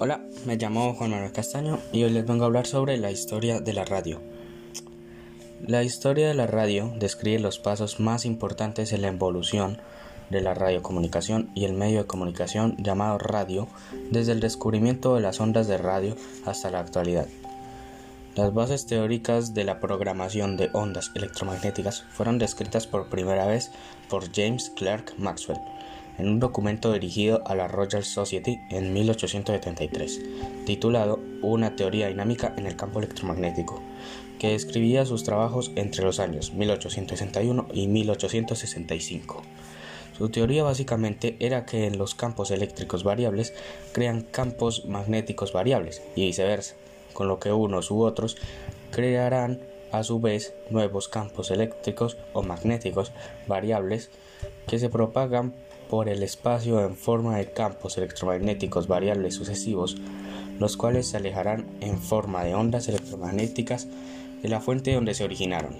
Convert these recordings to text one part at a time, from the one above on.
Hola, me llamo Juan Manuel Castaño y hoy les vengo a hablar sobre la historia de la radio. La historia de la radio describe los pasos más importantes en la evolución de la radiocomunicación y el medio de comunicación llamado radio desde el descubrimiento de las ondas de radio hasta la actualidad. Las bases teóricas de la programación de ondas electromagnéticas fueron descritas por primera vez por James Clerk Maxwell en un documento dirigido a la Royal Society en 1873, titulado Una teoría dinámica en el campo electromagnético, que describía sus trabajos entre los años 1861 y 1865. Su teoría básicamente era que en los campos eléctricos variables crean campos magnéticos variables y viceversa, con lo que unos u otros crearán a su vez nuevos campos eléctricos o magnéticos variables que se propagan por el espacio en forma de campos electromagnéticos variables sucesivos, los cuales se alejarán en forma de ondas electromagnéticas de la fuente donde se originaron.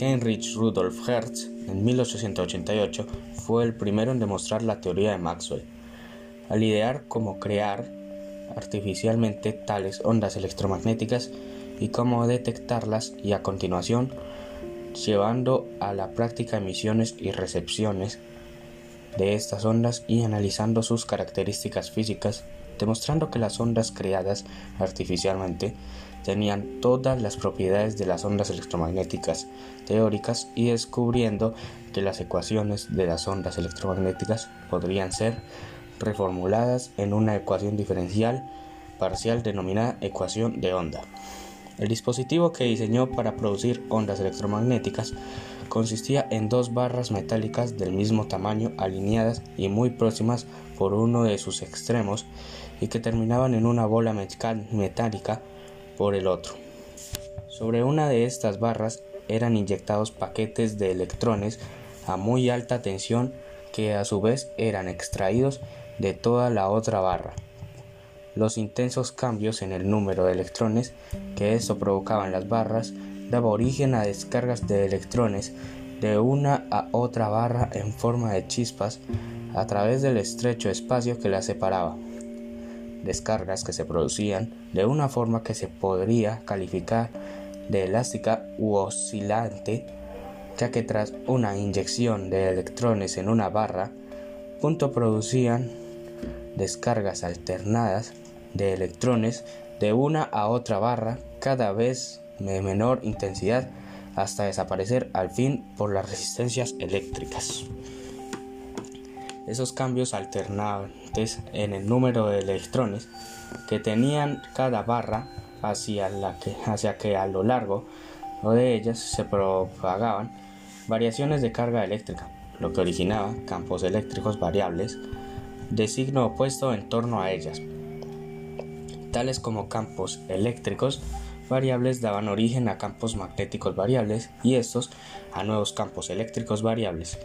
Heinrich Rudolf Hertz, en 1888, fue el primero en demostrar la teoría de Maxwell, al idear cómo crear artificialmente tales ondas electromagnéticas y cómo detectarlas y a continuación llevando a la práctica emisiones y recepciones de estas ondas y analizando sus características físicas, demostrando que las ondas creadas artificialmente tenían todas las propiedades de las ondas electromagnéticas teóricas y descubriendo que las ecuaciones de las ondas electromagnéticas podrían ser reformuladas en una ecuación diferencial parcial denominada ecuación de onda. El dispositivo que diseñó para producir ondas electromagnéticas consistía en dos barras metálicas del mismo tamaño alineadas y muy próximas por uno de sus extremos y que terminaban en una bola metálica por el otro. Sobre una de estas barras eran inyectados paquetes de electrones a muy alta tensión que a su vez eran extraídos de toda la otra barra. Los intensos cambios en el número de electrones que esto provocaba en las barras daba origen a descargas de electrones de una a otra barra en forma de chispas a través del estrecho espacio que las separaba. Descargas que se producían de una forma que se podría calificar de elástica u oscilante, ya que tras una inyección de electrones en una barra, punto producían descargas alternadas de electrones de una a otra barra cada vez de menor intensidad hasta desaparecer al fin por las resistencias eléctricas. Esos cambios alternantes en el número de electrones que tenían cada barra hacia, la que, hacia que a lo largo de ellas se propagaban variaciones de carga eléctrica, lo que originaba campos eléctricos variables de signo opuesto en torno a ellas, tales como campos eléctricos variables daban origen a campos magnéticos variables y estos a nuevos campos eléctricos variables,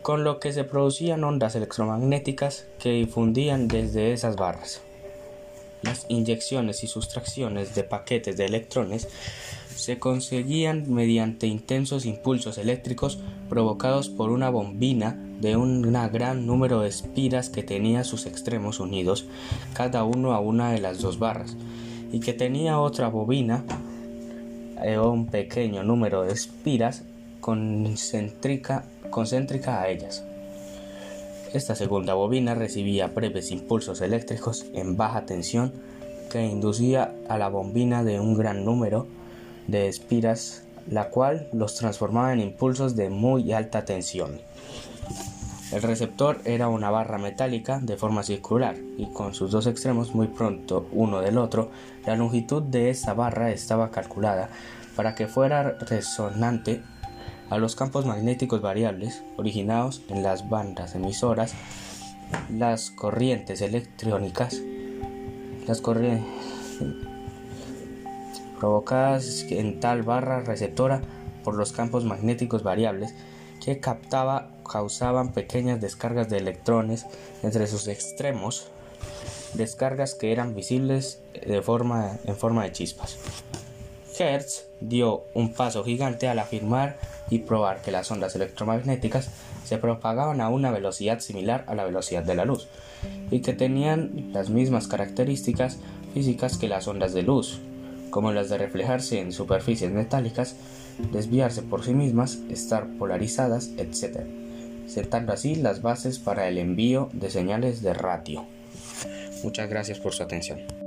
con lo que se producían ondas electromagnéticas que difundían desde esas barras. Las inyecciones y sustracciones de paquetes de electrones se conseguían mediante intensos impulsos eléctricos provocados por una bombina de un gran número de espiras que tenía sus extremos unidos, cada uno a una de las dos barras, y que tenía otra bobina eh, un pequeño número de espiras concéntrica, concéntrica a ellas. Esta segunda bobina recibía breves impulsos eléctricos en baja tensión que inducía a la bombina de un gran número de espiras, la cual los transformaba en impulsos de muy alta tensión. El receptor era una barra metálica de forma circular y con sus dos extremos muy pronto uno del otro, la longitud de esta barra estaba calculada para que fuera resonante a los campos magnéticos variables originados en las bandas emisoras, las corrientes electrónicas, las corrientes provocadas en tal barra receptora por los campos magnéticos variables que captaba causaban pequeñas descargas de electrones entre sus extremos, descargas que eran visibles de forma, en forma de chispas. Hertz dio un paso gigante al afirmar y probar que las ondas electromagnéticas se propagaban a una velocidad similar a la velocidad de la luz y que tenían las mismas características físicas que las ondas de luz, como las de reflejarse en superficies metálicas, desviarse por sí mismas, estar polarizadas, etc., sentando así las bases para el envío de señales de ratio. Muchas gracias por su atención.